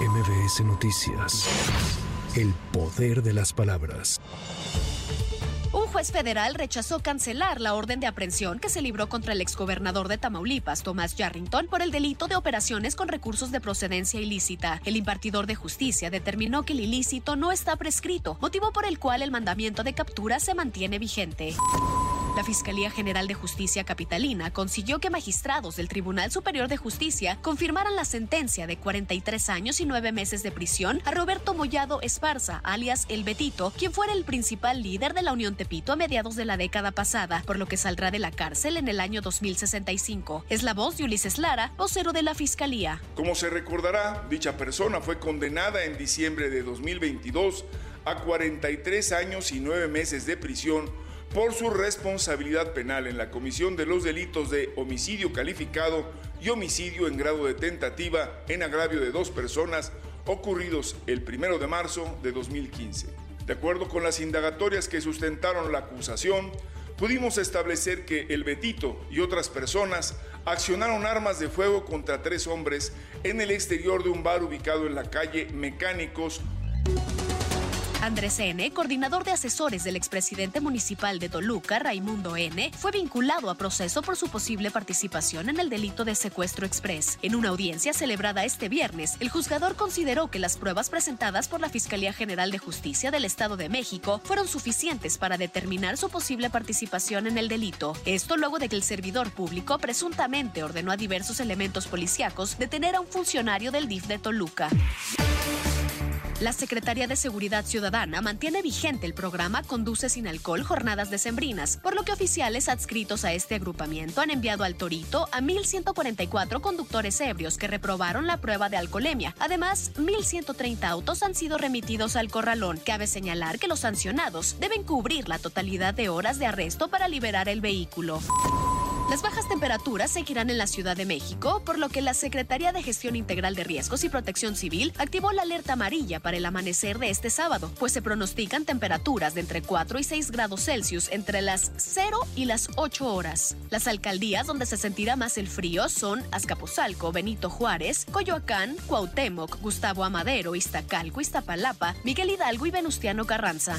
MBS Noticias. El poder de las palabras. Un juez federal rechazó cancelar la orden de aprehensión que se libró contra el exgobernador de Tamaulipas, Tomás Yarrington, por el delito de operaciones con recursos de procedencia ilícita. El impartidor de justicia determinó que el ilícito no está prescrito, motivo por el cual el mandamiento de captura se mantiene vigente. La Fiscalía General de Justicia Capitalina consiguió que magistrados del Tribunal Superior de Justicia confirmaran la sentencia de 43 años y 9 meses de prisión a Roberto Mollado Esparza, alias El Betito, quien fuera el principal líder de la Unión Tepito a mediados de la década pasada, por lo que saldrá de la cárcel en el año 2065. Es la voz de Ulises Lara, vocero de la Fiscalía. Como se recordará, dicha persona fue condenada en diciembre de 2022 a 43 años y 9 meses de prisión por su responsabilidad penal en la comisión de los delitos de homicidio calificado y homicidio en grado de tentativa en agravio de dos personas ocurridos el 1 de marzo de 2015. De acuerdo con las indagatorias que sustentaron la acusación, pudimos establecer que el Betito y otras personas accionaron armas de fuego contra tres hombres en el exterior de un bar ubicado en la calle Mecánicos Andrés N., coordinador de asesores del expresidente municipal de Toluca, Raimundo N., fue vinculado a proceso por su posible participación en el delito de secuestro express. En una audiencia celebrada este viernes, el juzgador consideró que las pruebas presentadas por la Fiscalía General de Justicia del Estado de México fueron suficientes para determinar su posible participación en el delito. Esto luego de que el servidor público presuntamente ordenó a diversos elementos policíacos detener a un funcionario del DIF de Toluca. La Secretaría de Seguridad Ciudadana mantiene vigente el programa Conduce sin alcohol Jornadas Decembrinas, por lo que oficiales adscritos a este agrupamiento han enviado al Torito a 1.144 conductores ebrios que reprobaron la prueba de alcoholemia. Además, 1.130 autos han sido remitidos al corralón. Cabe señalar que los sancionados deben cubrir la totalidad de horas de arresto para liberar el vehículo. Las bajas temperaturas seguirán en la Ciudad de México, por lo que la Secretaría de Gestión Integral de Riesgos y Protección Civil activó la alerta amarilla para el amanecer de este sábado, pues se pronostican temperaturas de entre 4 y 6 grados Celsius entre las 0 y las 8 horas. Las alcaldías donde se sentirá más el frío son Azcapotzalco, Benito Juárez, Coyoacán, Cuauhtémoc, Gustavo Amadero, Iztacalco, Iztapalapa, Miguel Hidalgo y Venustiano Carranza.